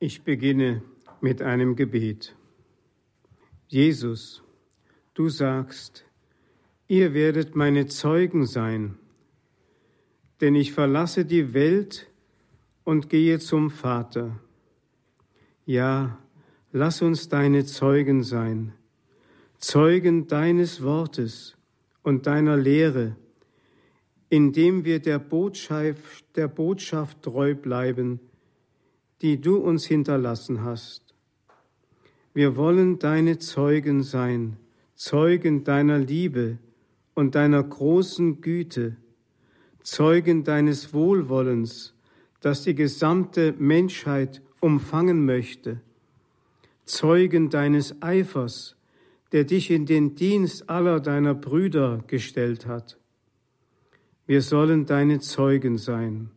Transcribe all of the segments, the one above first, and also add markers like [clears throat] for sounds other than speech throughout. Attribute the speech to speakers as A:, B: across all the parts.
A: Ich beginne mit einem Gebet. Jesus, du sagst, ihr werdet meine Zeugen sein, denn ich verlasse die Welt und gehe zum Vater. Ja, lass uns deine Zeugen sein, Zeugen deines Wortes und deiner Lehre, indem wir der Botschaft, der Botschaft treu bleiben, die du uns hinterlassen hast. Wir wollen deine Zeugen sein, Zeugen deiner Liebe und deiner großen Güte, Zeugen deines Wohlwollens, das die gesamte Menschheit umfangen möchte, Zeugen deines Eifers, der dich in den Dienst aller deiner Brüder gestellt hat. Wir sollen deine Zeugen sein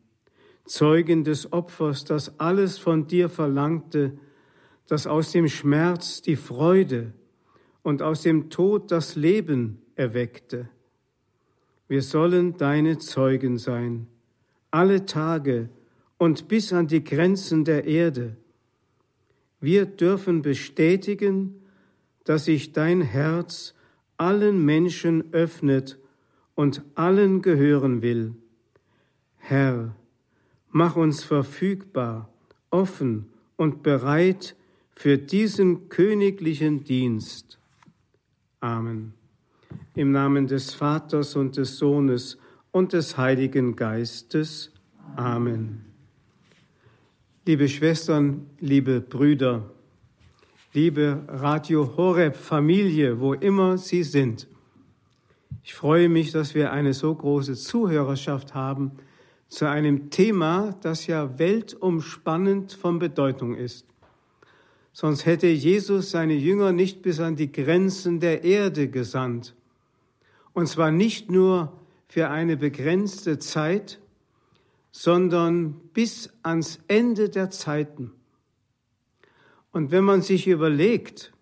A: Zeugen des Opfers, das alles von dir verlangte, das aus dem Schmerz die Freude und aus dem Tod das Leben erweckte. Wir sollen deine Zeugen sein, alle Tage und bis an die Grenzen der Erde. Wir dürfen bestätigen, dass sich dein Herz allen Menschen öffnet und allen gehören will. Herr, Mach uns verfügbar, offen und bereit für diesen königlichen Dienst. Amen. Im Namen des Vaters und des Sohnes und des Heiligen Geistes. Amen. Liebe Schwestern, liebe Brüder, liebe Radio Horeb Familie, wo immer Sie sind. Ich freue mich, dass wir eine so große Zuhörerschaft haben, zu einem Thema, das ja weltumspannend von Bedeutung ist. Sonst hätte Jesus seine Jünger nicht bis an die Grenzen der Erde gesandt. Und zwar nicht nur für eine begrenzte Zeit, sondern bis ans Ende der Zeiten. Und wenn man sich überlegt,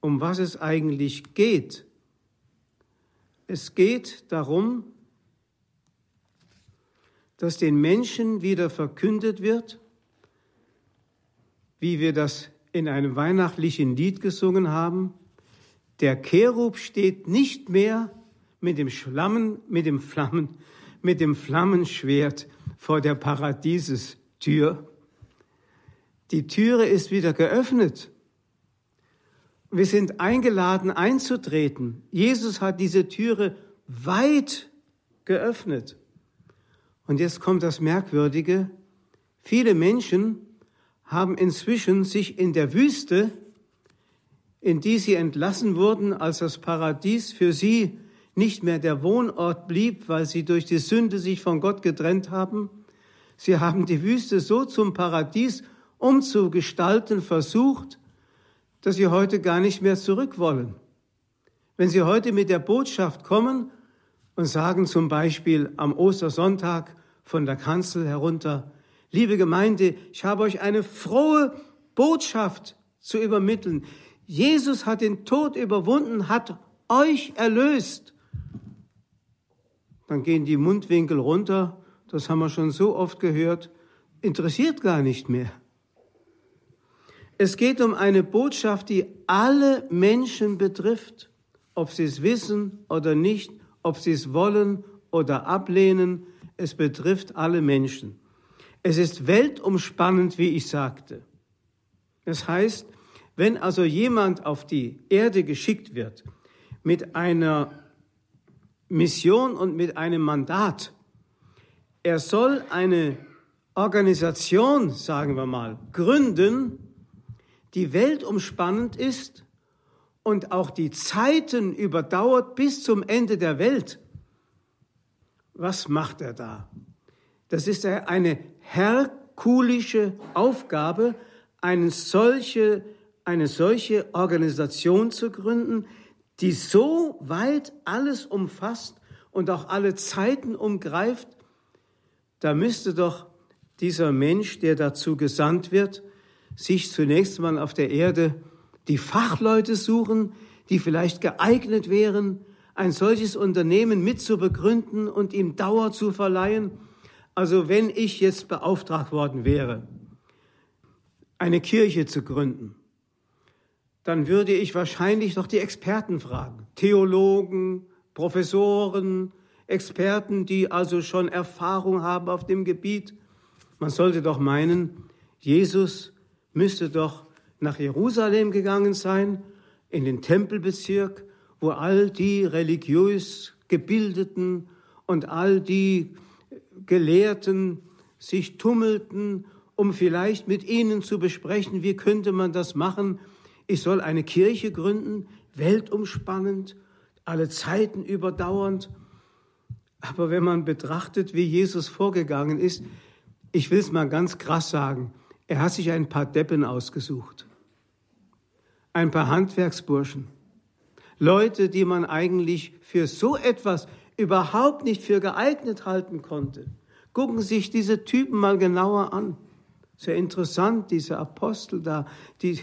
A: um was es eigentlich geht, es geht darum, dass den Menschen wieder verkündet wird, wie wir das in einem weihnachtlichen Lied gesungen haben. Der Cherub steht nicht mehr mit dem Schlammen, mit dem Flammen, mit dem Flammenschwert vor der Paradiesestür. Die Türe ist wieder geöffnet. Wir sind eingeladen einzutreten. Jesus hat diese Türe weit geöffnet. Und jetzt kommt das Merkwürdige. Viele Menschen haben inzwischen sich in der Wüste, in die sie entlassen wurden, als das Paradies für sie nicht mehr der Wohnort blieb, weil sie durch die Sünde sich von Gott getrennt haben. Sie haben die Wüste so zum Paradies umzugestalten versucht, dass sie heute gar nicht mehr zurück wollen. Wenn sie heute mit der Botschaft kommen und sagen zum Beispiel am Ostersonntag von der Kanzel herunter, liebe Gemeinde, ich habe euch eine frohe Botschaft zu übermitteln. Jesus hat den Tod überwunden, hat euch erlöst. Dann gehen die Mundwinkel runter, das haben wir schon so oft gehört, interessiert gar nicht mehr. Es geht um eine Botschaft, die alle Menschen betrifft, ob sie es wissen oder nicht, ob sie es wollen oder ablehnen, es betrifft alle Menschen. Es ist weltumspannend, wie ich sagte. Das heißt, wenn also jemand auf die Erde geschickt wird mit einer Mission und mit einem Mandat, er soll eine Organisation, sagen wir mal, gründen, die weltumspannend ist und auch die Zeiten überdauert bis zum Ende der Welt. Was macht er da? Das ist eine herkulische Aufgabe, eine solche, eine solche Organisation zu gründen, die so weit alles umfasst und auch alle Zeiten umgreift. Da müsste doch dieser Mensch, der dazu gesandt wird, sich zunächst mal auf der Erde die Fachleute suchen, die vielleicht geeignet wären, ein solches Unternehmen mit zu begründen und ihm Dauer zu verleihen. Also wenn ich jetzt beauftragt worden wäre, eine Kirche zu gründen, dann würde ich wahrscheinlich noch die Experten fragen. Theologen, Professoren, Experten, die also schon Erfahrung haben auf dem Gebiet. Man sollte doch meinen, Jesus müsste doch nach Jerusalem gegangen sein, in den Tempelbezirk, wo all die religiös Gebildeten und all die Gelehrten sich tummelten, um vielleicht mit ihnen zu besprechen, wie könnte man das machen. Ich soll eine Kirche gründen, weltumspannend, alle Zeiten überdauernd. Aber wenn man betrachtet, wie Jesus vorgegangen ist, ich will es mal ganz krass sagen, er hat sich ein paar Deppen ausgesucht, ein paar Handwerksburschen, Leute, die man eigentlich für so etwas überhaupt nicht für geeignet halten konnte. Gucken sich diese Typen mal genauer an. Sehr interessant, diese Apostel da, die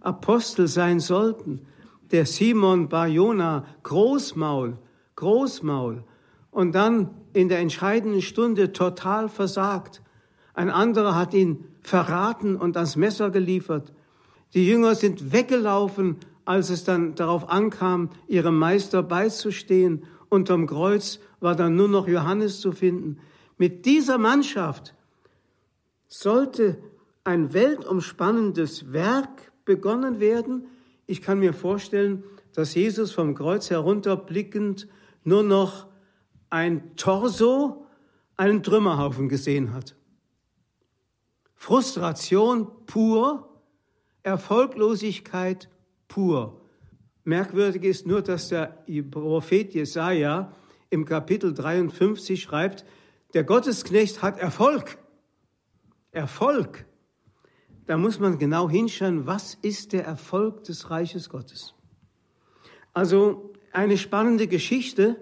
A: Apostel sein sollten. Der Simon Barjona, Großmaul, Großmaul. Und dann in der entscheidenden Stunde total versagt. Ein anderer hat ihn verraten und ans Messer geliefert. Die Jünger sind weggelaufen, als es dann darauf ankam, ihrem Meister beizustehen. Unterm Kreuz war dann nur noch Johannes zu finden. Mit dieser Mannschaft sollte ein weltumspannendes Werk begonnen werden. Ich kann mir vorstellen, dass Jesus vom Kreuz herunterblickend nur noch ein Torso, einen Trümmerhaufen gesehen hat. Frustration pur, Erfolglosigkeit pur. Merkwürdig ist nur, dass der Prophet Jesaja im Kapitel 53 schreibt, der Gottesknecht hat Erfolg. Erfolg. Da muss man genau hinschauen, was ist der Erfolg des Reiches Gottes. Also eine spannende Geschichte,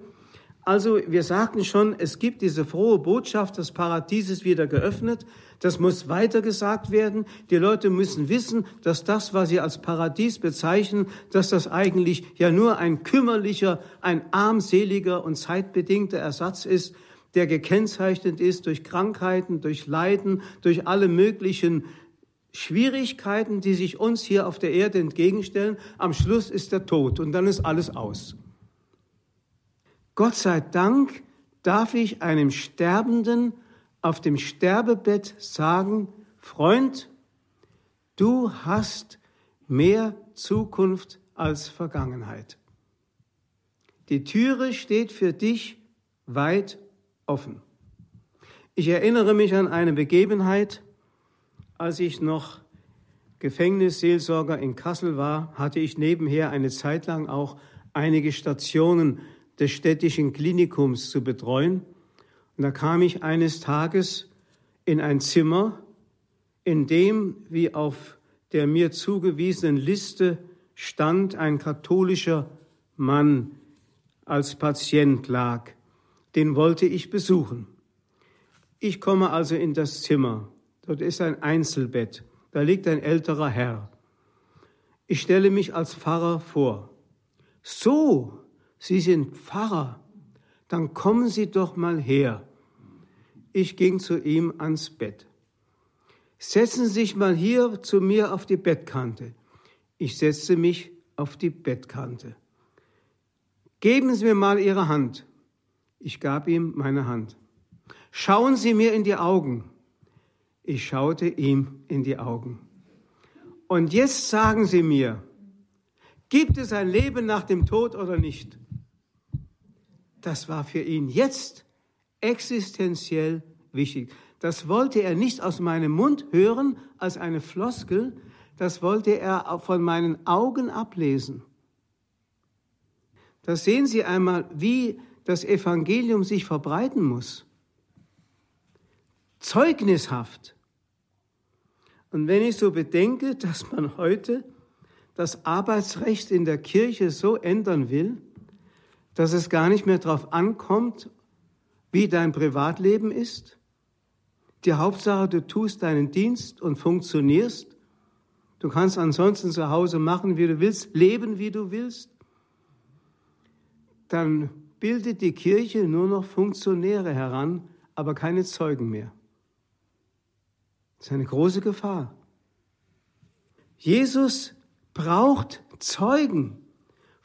A: also wir sagten schon, es gibt diese frohe Botschaft, das Paradies ist wieder geöffnet. Das muss weitergesagt werden. Die Leute müssen wissen, dass das, was sie als Paradies bezeichnen, dass das eigentlich ja nur ein kümmerlicher, ein armseliger und zeitbedingter Ersatz ist, der gekennzeichnet ist durch Krankheiten, durch Leiden, durch alle möglichen Schwierigkeiten, die sich uns hier auf der Erde entgegenstellen. Am Schluss ist der Tod und dann ist alles aus. Gott sei Dank darf ich einem Sterbenden auf dem Sterbebett sagen, Freund, du hast mehr Zukunft als Vergangenheit. Die Türe steht für dich weit offen. Ich erinnere mich an eine Begebenheit, als ich noch Gefängnisseelsorger in Kassel war, hatte ich nebenher eine Zeit lang auch einige Stationen des städtischen Klinikums zu betreuen. Und da kam ich eines Tages in ein Zimmer, in dem, wie auf der mir zugewiesenen Liste stand, ein katholischer Mann als Patient lag. Den wollte ich besuchen. Ich komme also in das Zimmer. Dort ist ein Einzelbett. Da liegt ein älterer Herr. Ich stelle mich als Pfarrer vor. So, Sie sind Pfarrer, dann kommen Sie doch mal her. Ich ging zu ihm ans Bett. Setzen Sie sich mal hier zu mir auf die Bettkante. Ich setzte mich auf die Bettkante. Geben Sie mir mal Ihre Hand. Ich gab ihm meine Hand. Schauen Sie mir in die Augen. Ich schaute ihm in die Augen. Und jetzt sagen Sie mir, gibt es ein Leben nach dem Tod oder nicht? Das war für ihn jetzt existenziell wichtig. Das wollte er nicht aus meinem Mund hören als eine Floskel, das wollte er von meinen Augen ablesen. Da sehen Sie einmal, wie das Evangelium sich verbreiten muss. Zeugnishaft. Und wenn ich so bedenke, dass man heute das Arbeitsrecht in der Kirche so ändern will, dass es gar nicht mehr darauf ankommt, wie dein Privatleben ist. Die Hauptsache, du tust deinen Dienst und funktionierst. Du kannst ansonsten zu Hause machen, wie du willst, leben, wie du willst. Dann bildet die Kirche nur noch Funktionäre heran, aber keine Zeugen mehr. Das ist eine große Gefahr. Jesus braucht Zeugen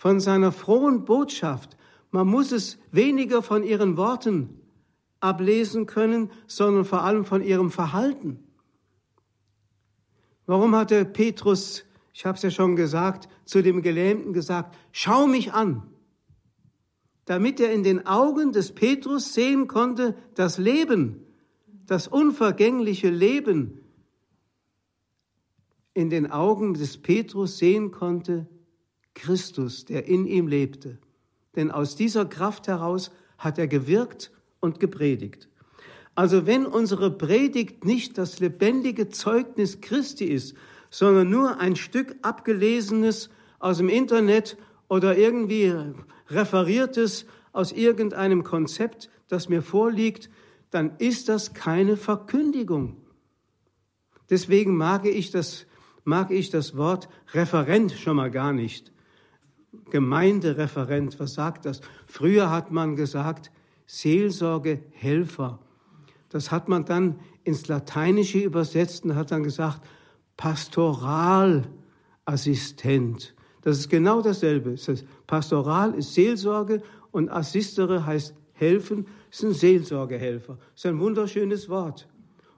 A: von seiner frohen Botschaft. Man muss es weniger von ihren Worten ablesen können, sondern vor allem von ihrem Verhalten. Warum hatte Petrus, ich habe es ja schon gesagt, zu dem Gelähmten gesagt, schau mich an, damit er in den Augen des Petrus sehen konnte, das Leben, das unvergängliche Leben, in den Augen des Petrus sehen konnte, Christus, der in ihm lebte. Denn aus dieser Kraft heraus hat er gewirkt und gepredigt. Also wenn unsere Predigt nicht das lebendige Zeugnis Christi ist, sondern nur ein Stück abgelesenes aus dem Internet oder irgendwie referiertes aus irgendeinem Konzept, das mir vorliegt, dann ist das keine Verkündigung. Deswegen mag ich das, mag ich das Wort Referent schon mal gar nicht. Gemeindereferent, was sagt das? Früher hat man gesagt, Seelsorgehelfer. Das hat man dann ins Lateinische übersetzt und hat dann gesagt, Pastoralassistent. Das ist genau dasselbe. Das heißt, Pastoral ist Seelsorge und Assistere heißt helfen, ist ein Seelsorgehelfer. Das ist ein wunderschönes Wort.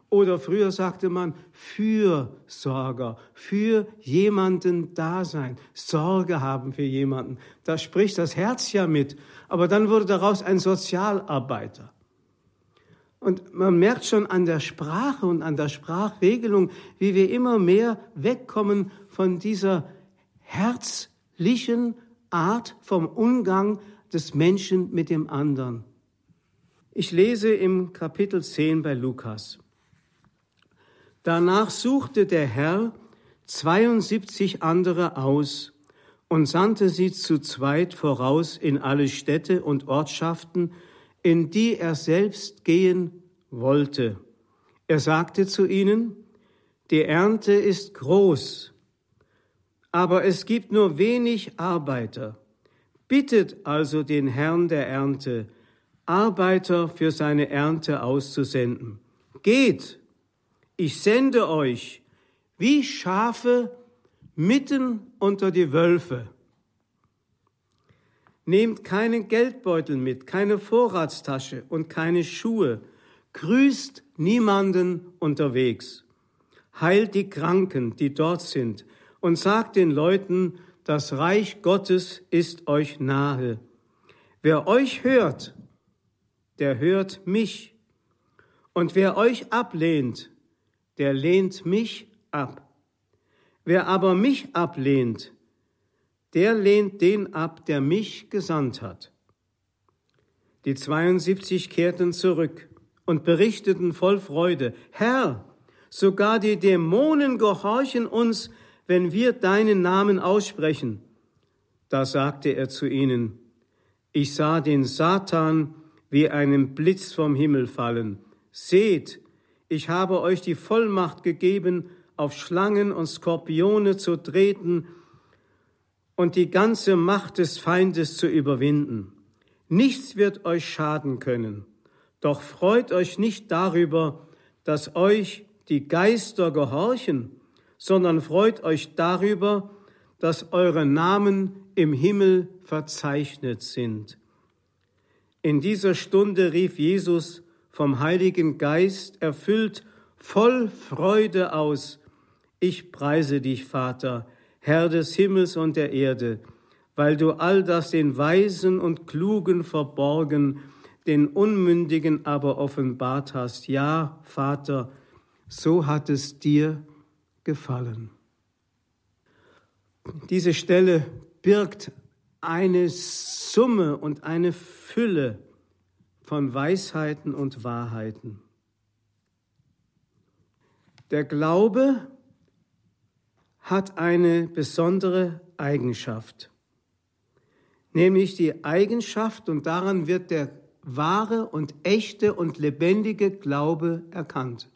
A: Oder früher sagte man Fürsorger, für jemanden da sein, Sorge haben für jemanden. Da spricht das Herz ja mit. Aber dann wurde daraus ein Sozialarbeiter. Und man merkt schon an der Sprache und an der Sprachregelung, wie wir immer mehr wegkommen von dieser herzlichen Art vom Umgang des Menschen mit dem anderen. Ich lese im Kapitel 10 bei Lukas. Danach suchte der Herr 72 andere aus und sandte sie zu zweit voraus in alle Städte und Ortschaften, in die er selbst gehen wollte. Er sagte zu ihnen, die Ernte ist groß, aber es gibt nur wenig Arbeiter. Bittet also den Herrn der Ernte, Arbeiter für seine Ernte auszusenden. Geht ich sende euch wie Schafe mitten unter die Wölfe. Nehmt keinen Geldbeutel mit, keine Vorratstasche und keine Schuhe. Grüßt niemanden unterwegs. Heilt die Kranken, die dort sind, und sagt den Leuten, das Reich Gottes ist euch nahe. Wer euch hört, der hört mich. Und wer euch ablehnt, der lehnt mich ab. Wer aber mich ablehnt, der lehnt den ab, der mich gesandt hat. Die 72 kehrten zurück und berichteten voll Freude, Herr, sogar die Dämonen gehorchen uns, wenn wir deinen Namen aussprechen. Da sagte er zu ihnen, ich sah den Satan wie einen Blitz vom Himmel fallen. Seht, ich habe euch die Vollmacht gegeben, auf Schlangen und Skorpione zu treten und die ganze Macht des Feindes zu überwinden. Nichts wird euch schaden können. Doch freut euch nicht darüber, dass euch die Geister gehorchen, sondern freut euch darüber, dass eure Namen im Himmel verzeichnet sind. In dieser Stunde rief Jesus, vom Heiligen Geist erfüllt, voll Freude aus. Ich preise dich, Vater, Herr des Himmels und der Erde, weil du all das den Weisen und Klugen verborgen, den Unmündigen aber offenbart hast. Ja, Vater, so hat es dir gefallen. Diese Stelle birgt eine Summe und eine Fülle von Weisheiten und Wahrheiten. Der Glaube hat eine besondere Eigenschaft, nämlich die Eigenschaft, und daran wird der wahre und echte und lebendige Glaube erkannt.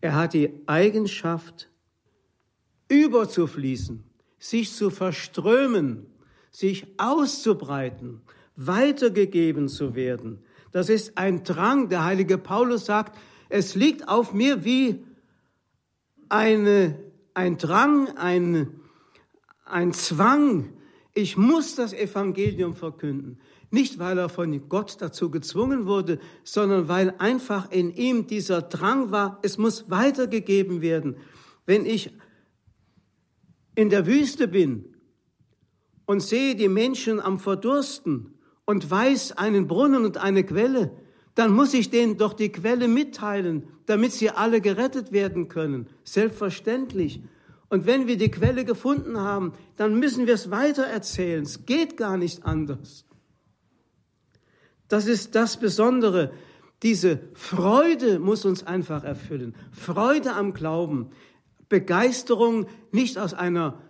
A: Er hat die Eigenschaft, überzufließen, sich zu verströmen, sich auszubreiten, weitergegeben zu werden, das ist ein Drang. Der heilige Paulus sagt, es liegt auf mir wie eine ein Drang, ein, ein Zwang. Ich muss das Evangelium verkünden. Nicht, weil er von Gott dazu gezwungen wurde, sondern weil einfach in ihm dieser Drang war, es muss weitergegeben werden. Wenn ich in der Wüste bin und sehe die Menschen am Verdursten und weiß einen Brunnen und eine Quelle, dann muss ich denen doch die Quelle mitteilen, damit sie alle gerettet werden können. Selbstverständlich. Und wenn wir die Quelle gefunden haben, dann müssen wir es weiter erzählen. Es geht gar nicht anders. Das ist das Besondere. Diese Freude muss uns einfach erfüllen. Freude am Glauben. Begeisterung nicht aus einer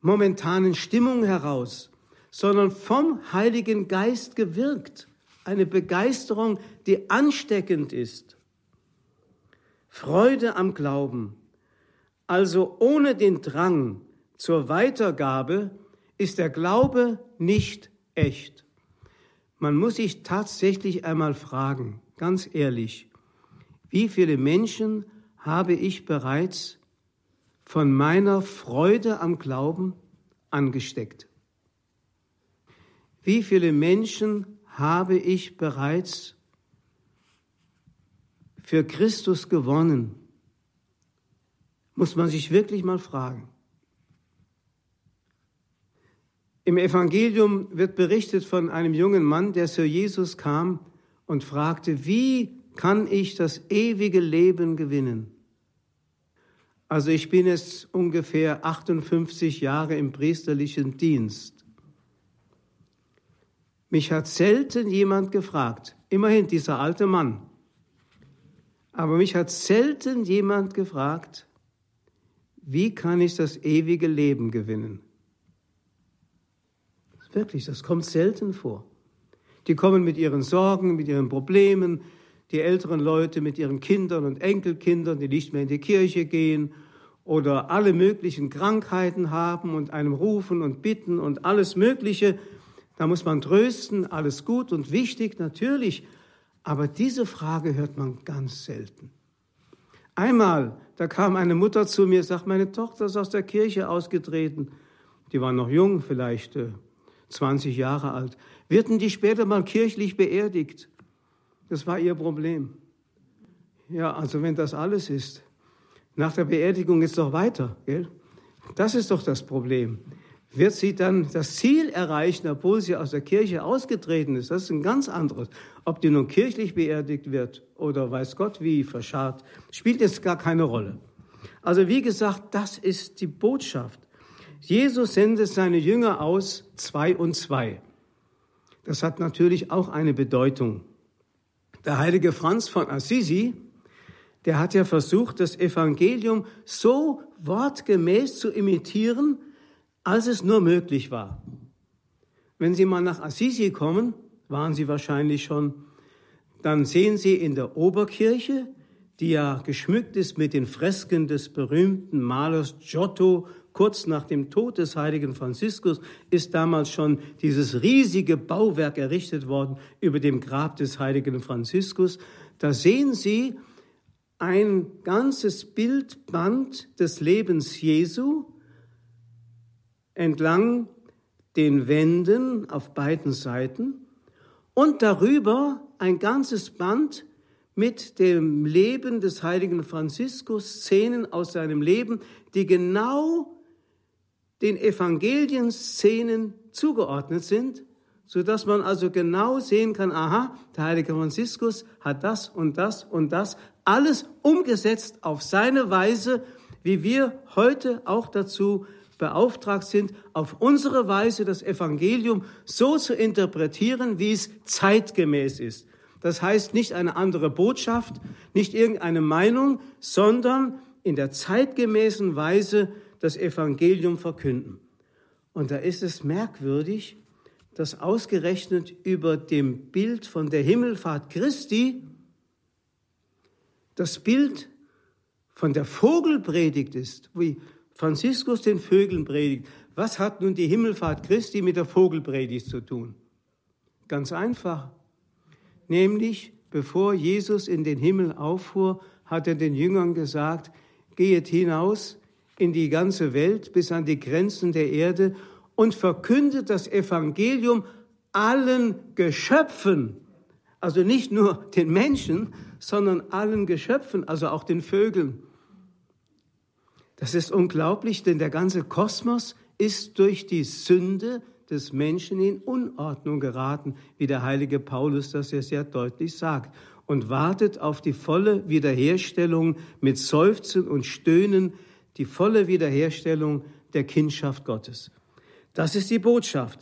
A: momentanen Stimmung heraus, sondern vom Heiligen Geist gewirkt. Eine Begeisterung, die ansteckend ist. Freude am Glauben. Also ohne den Drang zur Weitergabe ist der Glaube nicht echt. Man muss sich tatsächlich einmal fragen, ganz ehrlich, wie viele Menschen habe ich bereits von meiner Freude am Glauben angesteckt? Wie viele Menschen habe ich bereits für Christus gewonnen? Muss man sich wirklich mal fragen. Im Evangelium wird berichtet von einem jungen Mann, der zu Jesus kam und fragte, wie kann ich das ewige Leben gewinnen? Also ich bin jetzt ungefähr 58 Jahre im priesterlichen Dienst. Mich hat selten jemand gefragt, immerhin dieser alte Mann, aber mich hat selten jemand gefragt, wie kann ich das ewige Leben gewinnen? Wirklich, das kommt selten vor. Die kommen mit ihren Sorgen, mit ihren Problemen, die älteren Leute mit ihren Kindern und Enkelkindern, die nicht mehr in die Kirche gehen oder alle möglichen Krankheiten haben und einem rufen und bitten und alles Mögliche. Da muss man trösten, alles gut und wichtig natürlich, aber diese Frage hört man ganz selten. Einmal, da kam eine Mutter zu mir, sagt, meine Tochter ist aus der Kirche ausgetreten. Die war noch jung, vielleicht äh, 20 Jahre alt, werden die später mal kirchlich beerdigt. Das war ihr Problem. Ja, also wenn das alles ist, nach der Beerdigung geht es doch weiter, gell? Das ist doch das Problem. Wird sie dann das Ziel erreichen, obwohl sie aus der Kirche ausgetreten ist? Das ist ein ganz anderes. Ob die nun kirchlich beerdigt wird oder weiß Gott wie verscharrt, spielt jetzt gar keine Rolle. Also wie gesagt, das ist die Botschaft. Jesus sendet seine Jünger aus, zwei und zwei. Das hat natürlich auch eine Bedeutung. Der heilige Franz von Assisi, der hat ja versucht, das Evangelium so wortgemäß zu imitieren, als es nur möglich war. Wenn Sie mal nach Assisi kommen, waren Sie wahrscheinlich schon, dann sehen Sie in der Oberkirche, die ja geschmückt ist mit den Fresken des berühmten Malers Giotto kurz nach dem Tod des heiligen Franziskus ist damals schon dieses riesige Bauwerk errichtet worden über dem Grab des heiligen Franziskus. Da sehen Sie ein ganzes Bildband des Lebens Jesu entlang den Wänden auf beiden Seiten und darüber ein ganzes Band mit dem Leben des heiligen Franziskus, Szenen aus seinem Leben, die genau den Evangelienszenen zugeordnet sind, so dass man also genau sehen kann, aha, der heilige Franziskus hat das und das und das alles umgesetzt auf seine Weise, wie wir heute auch dazu beauftragt sind, auf unsere Weise das Evangelium so zu interpretieren, wie es zeitgemäß ist. Das heißt nicht eine andere Botschaft, nicht irgendeine Meinung, sondern in der zeitgemäßen Weise das Evangelium verkünden. Und da ist es merkwürdig, dass ausgerechnet über dem Bild von der Himmelfahrt Christi das Bild von der Vogelpredigt ist, wie Franziskus den Vögeln predigt. Was hat nun die Himmelfahrt Christi mit der Vogelpredigt zu tun? Ganz einfach. Nämlich, bevor Jesus in den Himmel auffuhr, hat er den Jüngern gesagt, geht hinaus in die ganze Welt bis an die Grenzen der Erde und verkündet das Evangelium allen Geschöpfen, also nicht nur den Menschen, sondern allen Geschöpfen, also auch den Vögeln. Das ist unglaublich, denn der ganze Kosmos ist durch die Sünde des Menschen in Unordnung geraten, wie der heilige Paulus das ja sehr deutlich sagt, und wartet auf die volle Wiederherstellung mit Seufzen und Stöhnen, die volle Wiederherstellung der Kindschaft Gottes. Das ist die Botschaft.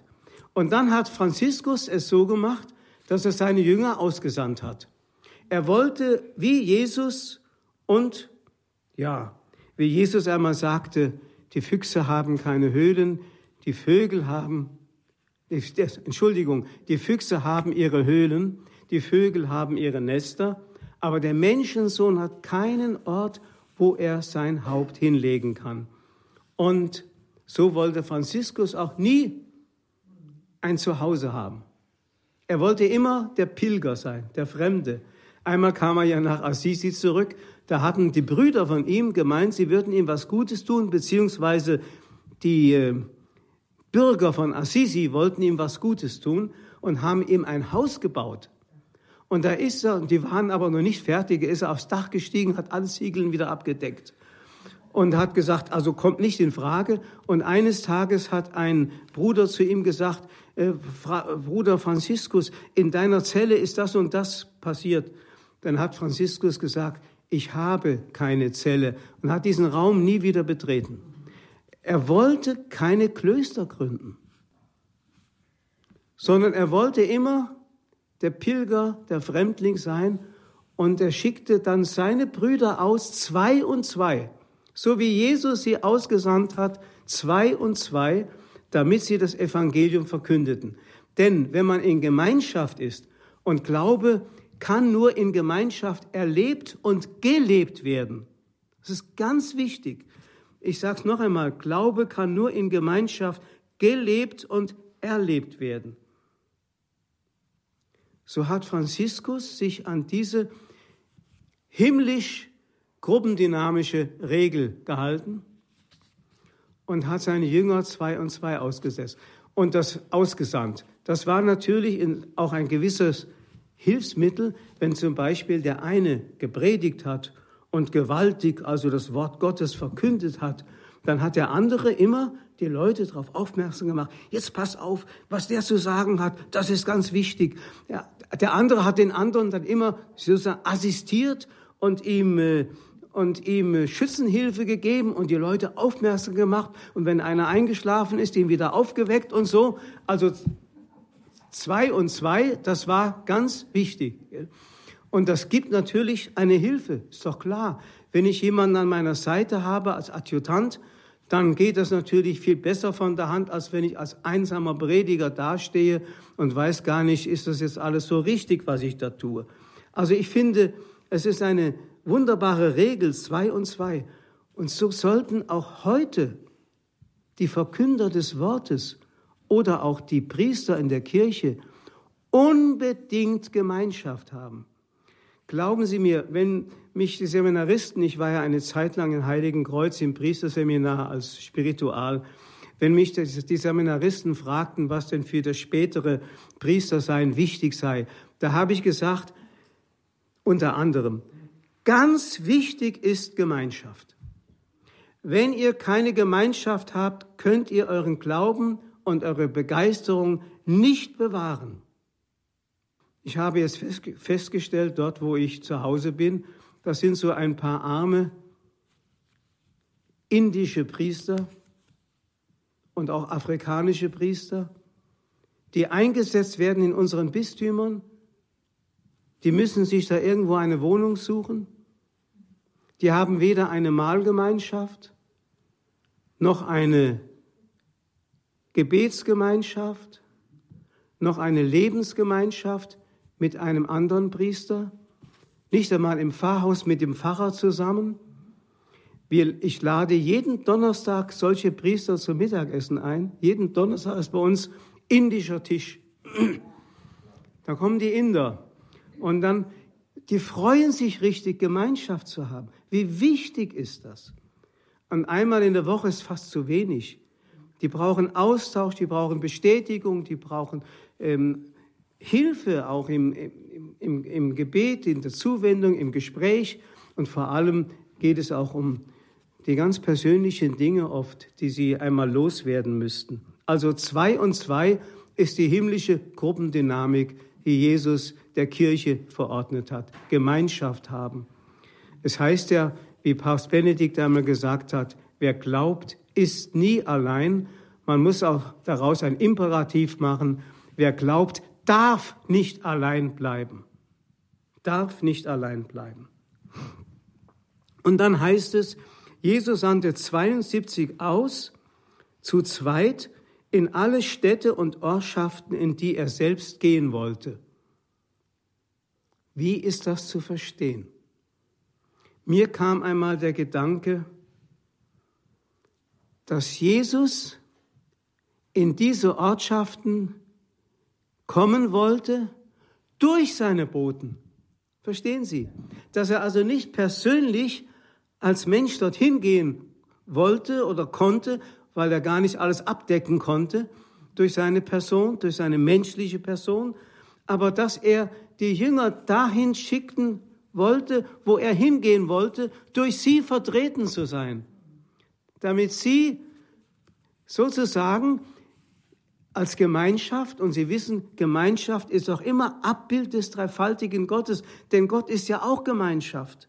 A: Und dann hat Franziskus es so gemacht, dass er seine Jünger ausgesandt hat. Er wollte wie Jesus und ja, wie Jesus einmal sagte, die Füchse haben keine Höhlen, die Vögel haben, Entschuldigung, die Füchse haben ihre Höhlen, die Vögel haben ihre Nester, aber der Menschensohn hat keinen Ort, wo er sein Haupt hinlegen kann. Und so wollte Franziskus auch nie ein Zuhause haben. Er wollte immer der Pilger sein, der Fremde. Einmal kam er ja nach Assisi zurück, da hatten die Brüder von ihm gemeint, sie würden ihm was Gutes tun, beziehungsweise die äh, Bürger von Assisi wollten ihm was Gutes tun und haben ihm ein Haus gebaut. Und da ist er, die waren aber noch nicht fertig, ist er aufs Dach gestiegen, hat alle Ziegeln wieder abgedeckt und hat gesagt, also kommt nicht in Frage. Und eines Tages hat ein Bruder zu ihm gesagt, äh, Bruder Franziskus, in deiner Zelle ist das und das passiert. Dann hat Franziskus gesagt, ich habe keine Zelle und hat diesen Raum nie wieder betreten. Er wollte keine Klöster gründen, sondern er wollte immer der Pilger, der Fremdling sein und er schickte dann seine Brüder aus, zwei und zwei, so wie Jesus sie ausgesandt hat, zwei und zwei, damit sie das Evangelium verkündeten. Denn wenn man in Gemeinschaft ist und Glaube kann nur in Gemeinschaft erlebt und gelebt werden. Das ist ganz wichtig. Ich sage es noch einmal, Glaube kann nur in Gemeinschaft gelebt und erlebt werden. So hat Franziskus sich an diese himmlisch gruppendynamische Regel gehalten und hat seine Jünger zwei und zwei ausgesetzt und das ausgesandt. Das war natürlich auch ein gewisses Hilfsmittel, wenn zum Beispiel der eine gepredigt hat und gewaltig, also das Wort Gottes verkündet hat, dann hat der andere immer die Leute darauf aufmerksam gemacht. Jetzt pass auf, was der zu sagen hat, das ist ganz wichtig. Ja, der andere hat den anderen dann immer sozusagen assistiert und ihm äh, und ihm Schützenhilfe gegeben und die Leute aufmerksam gemacht und wenn einer eingeschlafen ist, ihn wieder aufgeweckt und so. Also Zwei und zwei, das war ganz wichtig. Und das gibt natürlich eine Hilfe, ist doch klar. Wenn ich jemanden an meiner Seite habe als Adjutant, dann geht das natürlich viel besser von der Hand, als wenn ich als einsamer Prediger dastehe und weiß gar nicht, ist das jetzt alles so richtig, was ich da tue. Also ich finde, es ist eine wunderbare Regel, zwei und zwei. Und so sollten auch heute die Verkünder des Wortes oder auch die Priester in der Kirche unbedingt Gemeinschaft haben. Glauben Sie mir, wenn mich die Seminaristen, ich war ja eine Zeit lang in Heiligen Kreuz im Priesterseminar als Spiritual, wenn mich die Seminaristen fragten, was denn für das spätere Priestersein wichtig sei, da habe ich gesagt, unter anderem, ganz wichtig ist Gemeinschaft. Wenn ihr keine Gemeinschaft habt, könnt ihr euren Glauben und eure Begeisterung nicht bewahren. Ich habe jetzt festgestellt, dort wo ich zu Hause bin, das sind so ein paar arme indische Priester und auch afrikanische Priester, die eingesetzt werden in unseren Bistümern. Die müssen sich da irgendwo eine Wohnung suchen. Die haben weder eine Mahlgemeinschaft noch eine Gebetsgemeinschaft, noch eine Lebensgemeinschaft mit einem anderen Priester, nicht einmal im Pfarrhaus mit dem Pfarrer zusammen. Ich lade jeden Donnerstag solche Priester zum Mittagessen ein. Jeden Donnerstag ist bei uns indischer Tisch. [clears throat] Da kommen die Inder und dann, die freuen sich richtig, Gemeinschaft zu haben. Wie wichtig ist das? Und einmal in der Woche ist fast zu wenig. Die brauchen Austausch, die brauchen Bestätigung, die brauchen ähm, Hilfe auch im, im, im Gebet, in der Zuwendung, im Gespräch. Und vor allem geht es auch um die ganz persönlichen Dinge oft, die sie einmal loswerden müssten. Also zwei und zwei ist die himmlische Gruppendynamik, die Jesus der Kirche verordnet hat. Gemeinschaft haben. Es heißt ja, wie Papst Benedikt einmal gesagt hat, wer glaubt, ist nie allein. Man muss auch daraus ein Imperativ machen. Wer glaubt, darf nicht allein bleiben. Darf nicht allein bleiben. Und dann heißt es, Jesus sandte 72 aus, zu zweit, in alle Städte und Ortschaften, in die er selbst gehen wollte. Wie ist das zu verstehen? Mir kam einmal der Gedanke, dass Jesus in diese Ortschaften kommen wollte durch seine Boten. Verstehen Sie? Dass er also nicht persönlich als Mensch dorthin gehen wollte oder konnte, weil er gar nicht alles abdecken konnte durch seine Person, durch seine menschliche Person, aber dass er die Jünger dahin schicken wollte, wo er hingehen wollte, durch sie vertreten zu sein, damit sie sozusagen als Gemeinschaft, und Sie wissen, Gemeinschaft ist auch immer Abbild des dreifaltigen Gottes, denn Gott ist ja auch Gemeinschaft,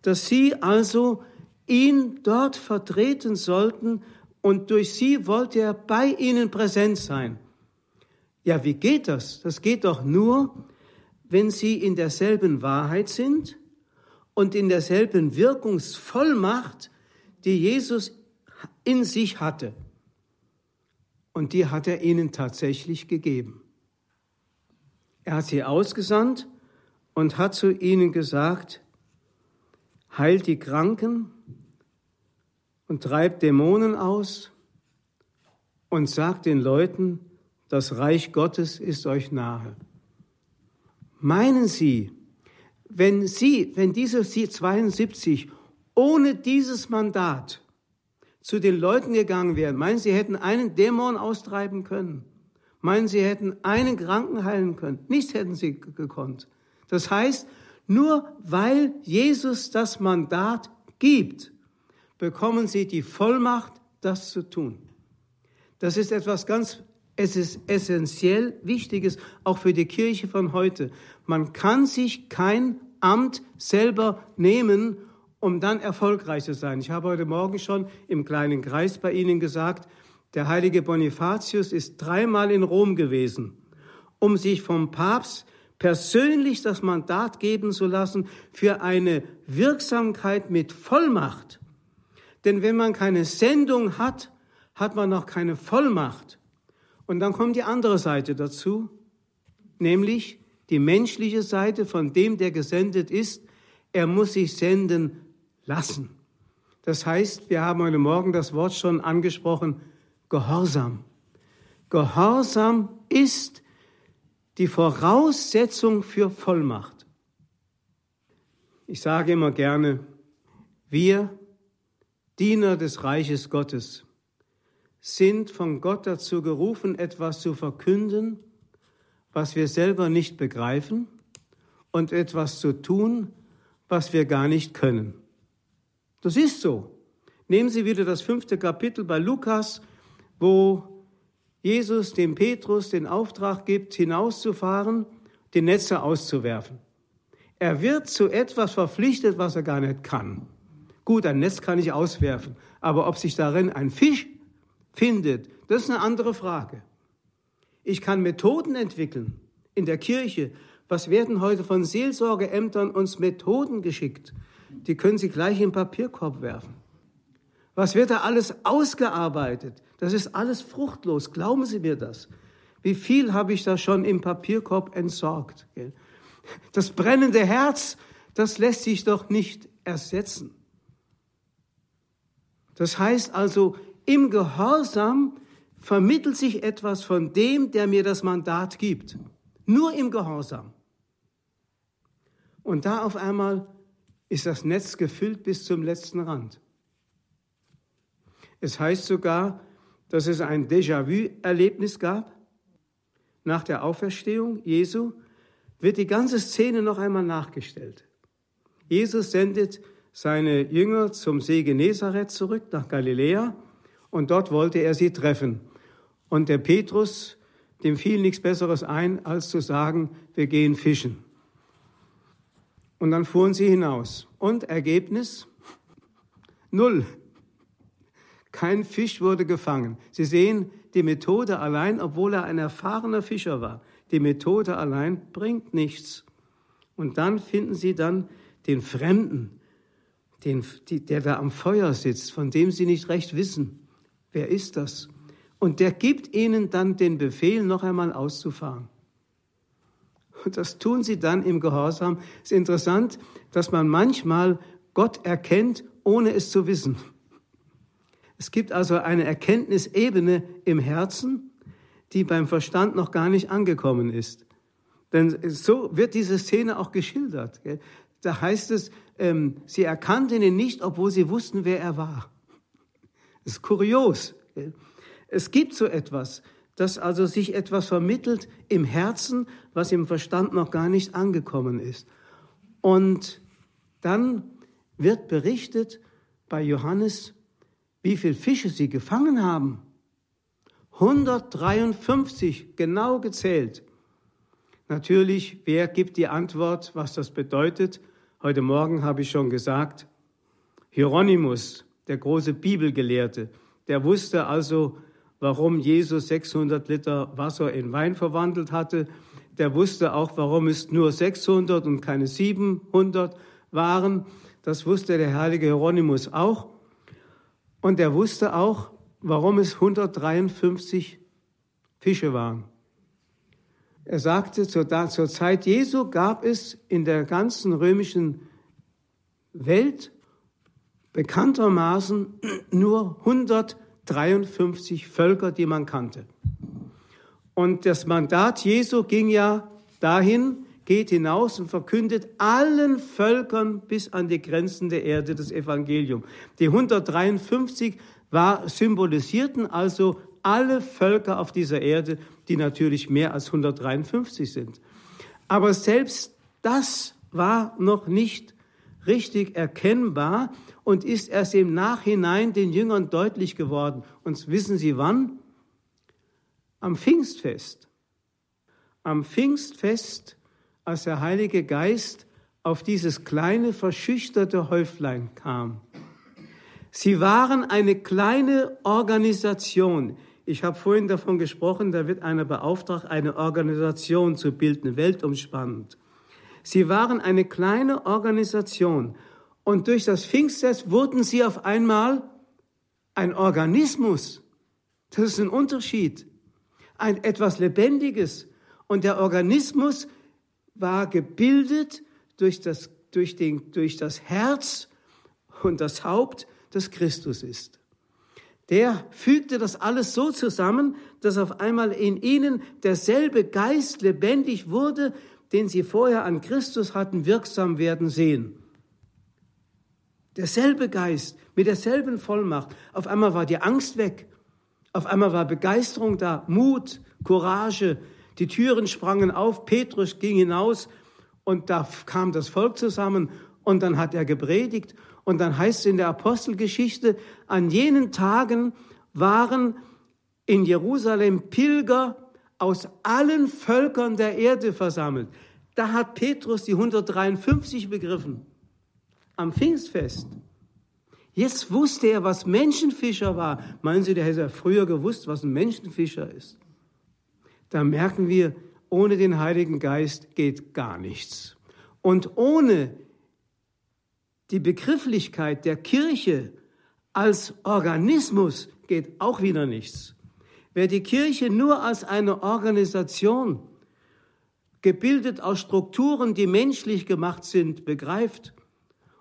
A: dass Sie also ihn dort vertreten sollten und durch sie wollte er bei ihnen präsent sein. Ja, wie geht das? Das geht doch nur, wenn sie in derselben Wahrheit sind und in derselben Wirkungsvollmacht, die Jesus in sich hatte. Und die hat er ihnen tatsächlich gegeben. Er hat sie ausgesandt und hat zu ihnen gesagt, heilt die Kranken, und treibt Dämonen aus und sagt den Leuten, das Reich Gottes ist euch nahe. Meinen Sie, wenn Sie, wenn diese 72 ohne dieses Mandat zu den Leuten gegangen wären, meinen Sie, hätten einen Dämon austreiben können? Meinen Sie, hätten einen Kranken heilen können? Nichts hätten Sie gekonnt. Das heißt, nur weil Jesus das Mandat gibt, bekommen sie die Vollmacht, das zu tun. Das ist etwas ganz es ist essentiell Wichtiges, auch für die Kirche von heute. Man kann sich kein Amt selber nehmen, um dann erfolgreich zu sein. Ich habe heute Morgen schon im kleinen Kreis bei Ihnen gesagt, der heilige Bonifatius ist dreimal in Rom gewesen, um sich vom Papst persönlich das Mandat geben zu lassen für eine Wirksamkeit mit Vollmacht denn wenn man keine Sendung hat, hat man noch keine Vollmacht. Und dann kommt die andere Seite dazu, nämlich die menschliche Seite von dem, der gesendet ist. Er muss sich senden lassen. Das heißt, wir haben heute Morgen das Wort schon angesprochen, Gehorsam. Gehorsam ist die Voraussetzung für Vollmacht. Ich sage immer gerne, wir Diener des Reiches Gottes, sind von Gott dazu gerufen, etwas zu verkünden, was wir selber nicht begreifen und etwas zu tun, was wir gar nicht können. Das ist so. Nehmen Sie wieder das fünfte Kapitel bei Lukas, wo Jesus dem Petrus den Auftrag gibt, hinauszufahren, die Netze auszuwerfen. Er wird zu etwas verpflichtet, was er gar nicht kann. Gut, ein Netz kann ich auswerfen, aber ob sich darin ein Fisch findet, das ist eine andere Frage. Ich kann Methoden entwickeln in der Kirche. Was werden heute von Seelsorgeämtern uns Methoden geschickt? Die können Sie gleich den Papierkorb werfen. Was wird da alles ausgearbeitet? Das ist alles fruchtlos. Glauben Sie mir das? Wie viel habe ich da schon im Papierkorb entsorgt? Das brennende Herz, das lässt sich doch nicht ersetzen. Das heißt also, im Gehorsam vermittelt sich etwas von dem, der mir das Mandat gibt. Nur im Gehorsam. Und da auf einmal ist das Netz gefüllt bis zum letzten Rand. Es heißt sogar, dass es ein Déjà-vu-Erlebnis gab. Nach der Auferstehung Jesu wird die ganze Szene noch einmal nachgestellt. Jesus sendet seine Jünger zum See Genezareth zurück nach Galiläa und dort wollte er sie treffen. Und der Petrus, dem fiel nichts Besseres ein, als zu sagen, wir gehen fischen. Und dann fuhren sie hinaus. Und Ergebnis? Null. Kein Fisch wurde gefangen. Sie sehen, die Methode allein, obwohl er ein erfahrener Fischer war, die Methode allein bringt nichts. Und dann finden Sie dann den Fremden, den, die, der da am Feuer sitzt, von dem Sie nicht recht wissen, wer ist das? Und der gibt Ihnen dann den Befehl, noch einmal auszufahren. Und das tun Sie dann im Gehorsam. Es ist interessant, dass man manchmal Gott erkennt, ohne es zu wissen. Es gibt also eine Erkenntnisebene im Herzen, die beim Verstand noch gar nicht angekommen ist. Denn so wird diese Szene auch geschildert. Da heißt es, ähm, sie erkannten ihn nicht, obwohl sie wussten, wer er war. Das ist kurios. Es gibt so etwas, dass also sich etwas vermittelt im Herzen, was im Verstand noch gar nicht angekommen ist. Und dann wird berichtet bei Johannes, wie viele Fische sie gefangen haben. 153 genau gezählt. Natürlich, wer gibt die Antwort, was das bedeutet? Heute Morgen habe ich schon gesagt, Hieronymus, der große Bibelgelehrte, der wusste also, warum Jesus 600 Liter Wasser in Wein verwandelt hatte. Der wusste auch, warum es nur 600 und keine 700 waren. Das wusste der heilige Hieronymus auch. Und er wusste auch, warum es 153 Fische waren. Er sagte, zur, zur Zeit Jesu gab es in der ganzen römischen Welt bekanntermaßen nur 153 Völker, die man kannte. Und das Mandat Jesu ging ja dahin, geht hinaus und verkündet allen Völkern bis an die Grenzen der Erde das Evangelium. Die 153 war, symbolisierten also alle Völker auf dieser Erde, die natürlich mehr als 153 sind. Aber selbst das war noch nicht richtig erkennbar und ist erst im Nachhinein den Jüngern deutlich geworden. Und wissen Sie wann? Am Pfingstfest. Am Pfingstfest als der Heilige Geist auf dieses kleine, verschüchterte Häuflein kam. Sie waren eine kleine Organisation. Ich habe vorhin davon gesprochen, da wird einer beauftragt, eine Organisation zu bilden, weltumspannend. Sie waren eine kleine Organisation und durch das Pfingstfest wurden sie auf einmal ein Organismus. Das ist ein Unterschied. Ein etwas Lebendiges. Und der Organismus war gebildet durch das, durch, den, durch das Herz und das Haupt, das Christus ist. Der fügte das alles so zusammen, dass auf einmal in ihnen derselbe Geist lebendig wurde, den sie vorher an Christus hatten wirksam werden sehen. Derselbe Geist mit derselben Vollmacht. Auf einmal war die Angst weg. Auf einmal war Begeisterung da, Mut, Courage, die Türen sprangen auf, Petrus ging hinaus und da kam das Volk zusammen und dann hat er gepredigt und dann heißt es in der Apostelgeschichte, an jenen Tagen waren in Jerusalem Pilger aus allen Völkern der Erde versammelt. Da hat Petrus die 153 begriffen. Am Pfingstfest. Jetzt wusste er, was Menschenfischer war. Meinen Sie, der hätte früher gewusst, was ein Menschenfischer ist? da merken wir, ohne den Heiligen Geist geht gar nichts. Und ohne die Begrifflichkeit der Kirche als Organismus geht auch wieder nichts. Wer die Kirche nur als eine Organisation, gebildet aus Strukturen, die menschlich gemacht sind, begreift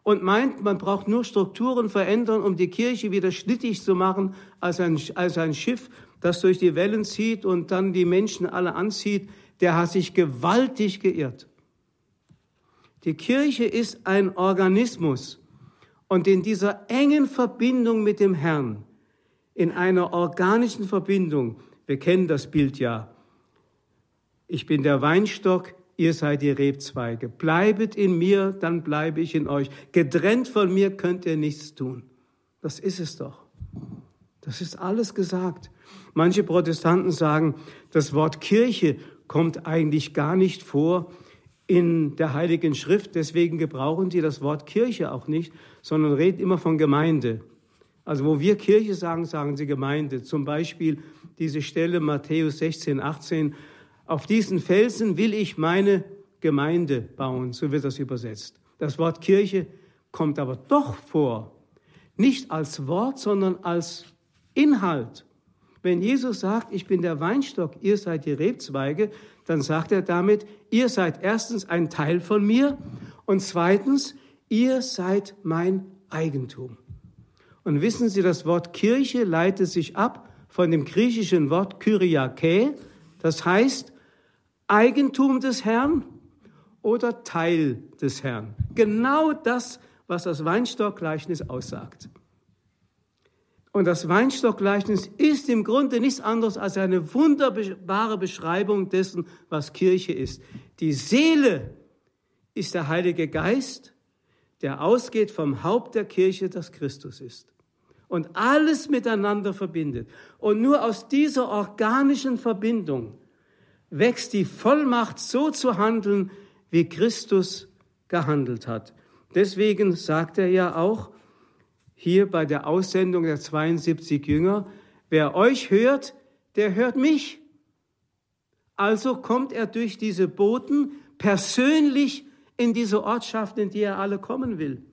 A: und meint, man braucht nur Strukturen verändern, um die Kirche wieder schnittig zu machen als ein, als ein Schiff, das durch die Wellen zieht und dann die Menschen alle anzieht, der hat sich gewaltig geirrt. Die Kirche ist ein Organismus. Und in dieser engen Verbindung mit dem Herrn, in einer organischen Verbindung, wir kennen das Bild ja, ich bin der Weinstock, ihr seid die Rebzweige. Bleibet in mir, dann bleibe ich in euch. Getrennt von mir könnt ihr nichts tun. Das ist es doch. Das ist alles gesagt. Manche Protestanten sagen, das Wort Kirche kommt eigentlich gar nicht vor in der Heiligen Schrift. Deswegen gebrauchen sie das Wort Kirche auch nicht, sondern reden immer von Gemeinde. Also wo wir Kirche sagen, sagen sie Gemeinde. Zum Beispiel diese Stelle Matthäus 16, 18. Auf diesen Felsen will ich meine Gemeinde bauen. So wird das übersetzt. Das Wort Kirche kommt aber doch vor. Nicht als Wort, sondern als Inhalt. Wenn Jesus sagt, ich bin der Weinstock, ihr seid die Rebzweige, dann sagt er damit, ihr seid erstens ein Teil von mir und zweitens, ihr seid mein Eigentum. Und wissen Sie, das Wort Kirche leitet sich ab von dem griechischen Wort Kyriake, das heißt Eigentum des Herrn oder Teil des Herrn. Genau das, was das Weinstockgleichnis aussagt. Und das Weinstockgleichnis ist im Grunde nichts anderes als eine wunderbare Beschreibung dessen, was Kirche ist. Die Seele ist der Heilige Geist, der ausgeht vom Haupt der Kirche, das Christus ist. Und alles miteinander verbindet. Und nur aus dieser organischen Verbindung wächst die Vollmacht, so zu handeln, wie Christus gehandelt hat. Deswegen sagt er ja auch, hier bei der Aussendung der 72 Jünger, wer euch hört, der hört mich. Also kommt er durch diese Boten persönlich in diese Ortschaft, in die er alle kommen will.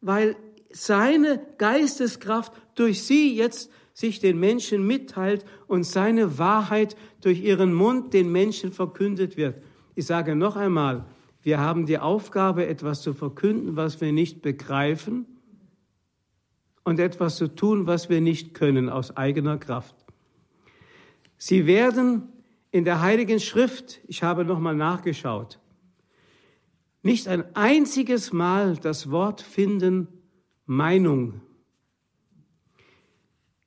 A: Weil seine Geisteskraft durch sie jetzt sich den Menschen mitteilt und seine Wahrheit durch ihren Mund den Menschen verkündet wird. Ich sage noch einmal, wir haben die Aufgabe, etwas zu verkünden, was wir nicht begreifen und etwas zu tun, was wir nicht können aus eigener Kraft. Sie werden in der Heiligen Schrift, ich habe nochmal nachgeschaut, nicht ein einziges Mal das Wort finden, Meinung.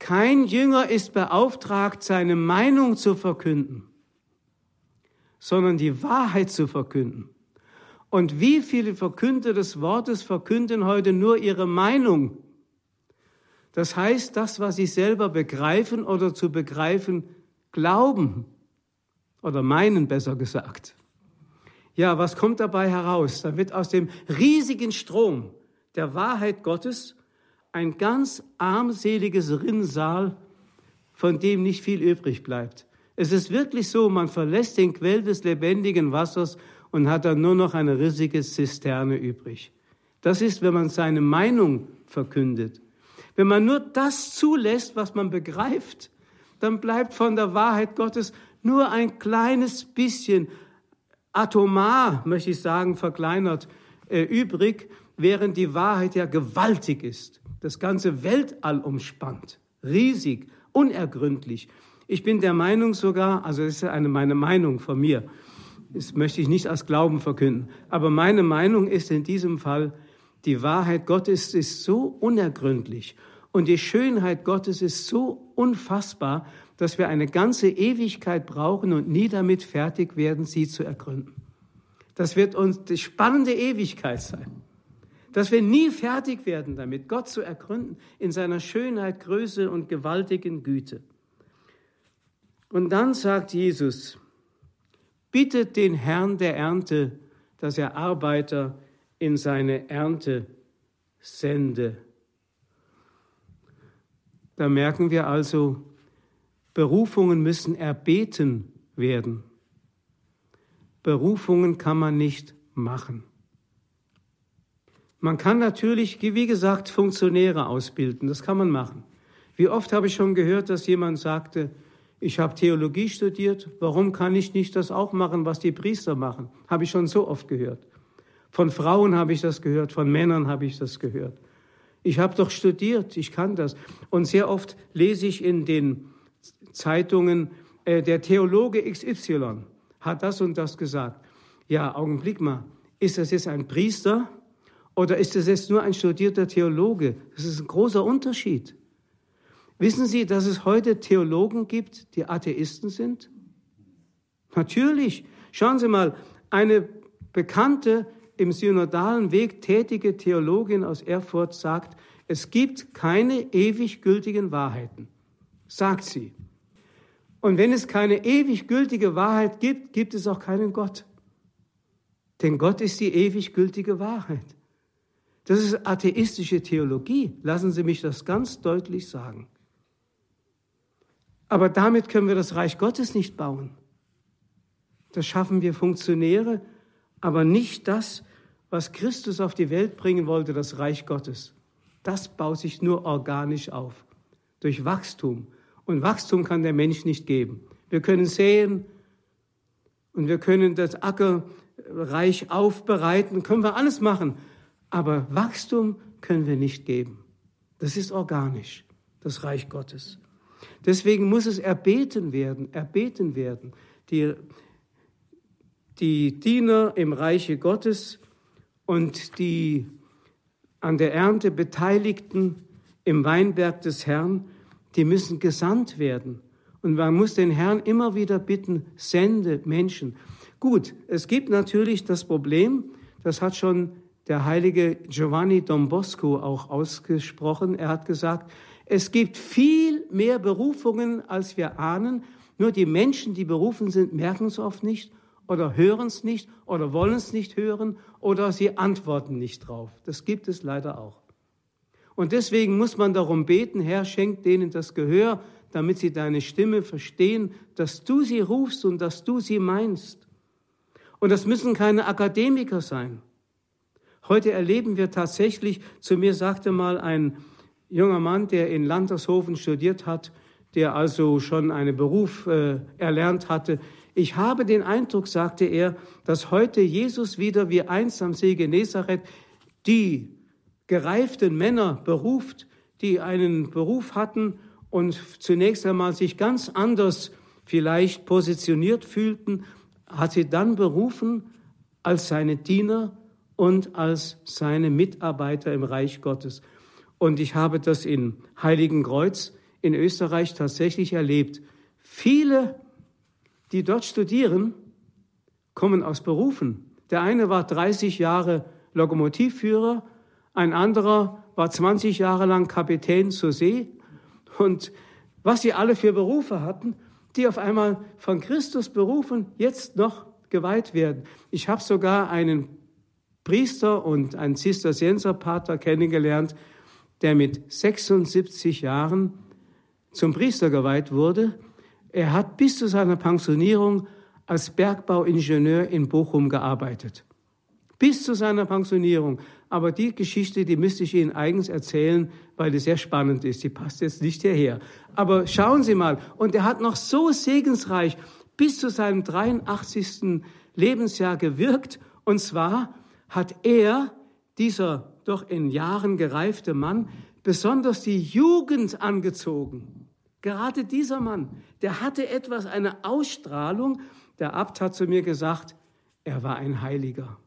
A: Kein Jünger ist beauftragt, seine Meinung zu verkünden, sondern die Wahrheit zu verkünden. Und wie viele Verkünder des Wortes verkünden heute nur ihre Meinung? Das heißt, das, was sie selber begreifen oder zu begreifen glauben oder meinen, besser gesagt. Ja, was kommt dabei heraus? Da wird aus dem riesigen Strom der Wahrheit Gottes ein ganz armseliges Rinnsal, von dem nicht viel übrig bleibt. Es ist wirklich so, man verlässt den Quell des lebendigen Wassers und hat dann nur noch eine riesige Zisterne übrig. Das ist, wenn man seine Meinung verkündet. Wenn man nur das zulässt, was man begreift, dann bleibt von der Wahrheit Gottes nur ein kleines bisschen atomar, möchte ich sagen, verkleinert äh, übrig, während die Wahrheit ja gewaltig ist, das ganze Weltall umspannt, riesig, unergründlich. Ich bin der Meinung sogar, also das ist eine meine Meinung von mir, das möchte ich nicht als Glauben verkünden, aber meine Meinung ist in diesem Fall, die Wahrheit Gottes ist so unergründlich und die Schönheit Gottes ist so unfassbar, dass wir eine ganze Ewigkeit brauchen und nie damit fertig werden, sie zu ergründen. Das wird uns die spannende Ewigkeit sein. Dass wir nie fertig werden damit, Gott zu ergründen in seiner Schönheit, Größe und gewaltigen Güte. Und dann sagt Jesus, bittet den Herrn der Ernte, dass er Arbeiter in seine Ernte sende. Da merken wir also, Berufungen müssen erbeten werden. Berufungen kann man nicht machen. Man kann natürlich, wie gesagt, Funktionäre ausbilden, das kann man machen. Wie oft habe ich schon gehört, dass jemand sagte, ich habe Theologie studiert, warum kann ich nicht das auch machen, was die Priester machen? Habe ich schon so oft gehört. Von Frauen habe ich das gehört, von Männern habe ich das gehört. Ich habe doch studiert, ich kann das. Und sehr oft lese ich in den Zeitungen, äh, der Theologe XY hat das und das gesagt. Ja, Augenblick mal. Ist das jetzt ein Priester oder ist das jetzt nur ein studierter Theologe? Das ist ein großer Unterschied. Wissen Sie, dass es heute Theologen gibt, die Atheisten sind? Natürlich. Schauen Sie mal, eine bekannte im synodalen Weg tätige Theologin aus Erfurt sagt, es gibt keine ewig gültigen Wahrheiten, sagt sie. Und wenn es keine ewig gültige Wahrheit gibt, gibt es auch keinen Gott. Denn Gott ist die ewig gültige Wahrheit. Das ist atheistische Theologie. Lassen Sie mich das ganz deutlich sagen. Aber damit können wir das Reich Gottes nicht bauen. Das schaffen wir Funktionäre, aber nicht das, was Christus auf die Welt bringen wollte, das Reich Gottes. Das baut sich nur organisch auf, durch Wachstum. Und Wachstum kann der Mensch nicht geben. Wir können säen und wir können das Ackerreich aufbereiten, können wir alles machen. Aber Wachstum können wir nicht geben. Das ist organisch, das Reich Gottes. Deswegen muss es erbeten werden, erbeten werden. Die, die Diener im Reiche Gottes und die an der Ernte Beteiligten im Weinberg des Herrn, die müssen gesandt werden. Und man muss den Herrn immer wieder bitten, sende Menschen. Gut, es gibt natürlich das Problem, das hat schon der heilige Giovanni Don Bosco auch ausgesprochen. Er hat gesagt, es gibt viel mehr Berufungen, als wir ahnen. Nur die Menschen, die berufen sind, merken es oft nicht oder hören es nicht oder wollen es nicht hören oder sie antworten nicht drauf. Das gibt es leider auch. Und deswegen muss man darum beten, Herr, schenk denen das Gehör, damit sie deine Stimme verstehen, dass du sie rufst und dass du sie meinst. Und das müssen keine Akademiker sein. Heute erleben wir tatsächlich, zu mir sagte mal ein junger Mann, der in Landershofen studiert hat, der also schon einen Beruf äh, erlernt hatte. Ich habe den Eindruck, sagte er, dass heute Jesus wieder wie einst am See Genezareth die gereiften Männer beruft, die einen Beruf hatten und zunächst einmal sich ganz anders vielleicht positioniert fühlten, hat sie dann berufen als seine Diener und als seine Mitarbeiter im Reich Gottes. Und ich habe das in Heiligenkreuz in Österreich tatsächlich erlebt. Viele, die dort studieren, kommen aus Berufen. Der eine war 30 Jahre Lokomotivführer, ein anderer war 20 Jahre lang Kapitän zur See. Und was sie alle für Berufe hatten, die auf einmal von Christus berufen, jetzt noch geweiht werden. Ich habe sogar einen Priester und einen Zisterzienserpater kennengelernt, der mit 76 Jahren zum Priester geweiht wurde. Er hat bis zu seiner Pensionierung als Bergbauingenieur in Bochum gearbeitet. Bis zu seiner Pensionierung. Aber die Geschichte, die müsste ich Ihnen eigens erzählen, weil die sehr spannend ist. Die passt jetzt nicht hierher. Aber schauen Sie mal. Und er hat noch so segensreich bis zu seinem 83. Lebensjahr gewirkt. Und zwar hat er, dieser doch in Jahren gereifte Mann besonders die Jugend angezogen. Gerade dieser Mann, der hatte etwas, eine Ausstrahlung. Der Abt hat zu mir gesagt, er war ein Heiliger.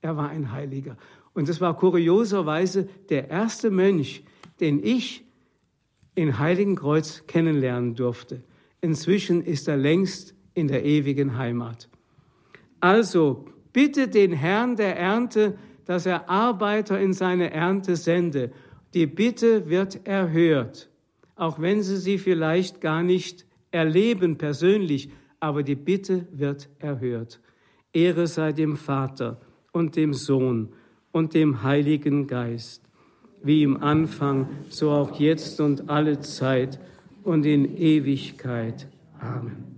A: Er war ein Heiliger. Und das war kurioserweise der erste Mönch, den ich in Heiligenkreuz kennenlernen durfte. Inzwischen ist er längst in der ewigen Heimat. Also bitte den Herrn der Ernte, dass er Arbeiter in seine Ernte sende. Die Bitte wird erhört, auch wenn sie sie vielleicht gar nicht erleben persönlich, aber die Bitte wird erhört. Ehre sei dem Vater und dem Sohn und dem Heiligen Geist, wie im Anfang, so auch jetzt und alle Zeit und in Ewigkeit. Amen.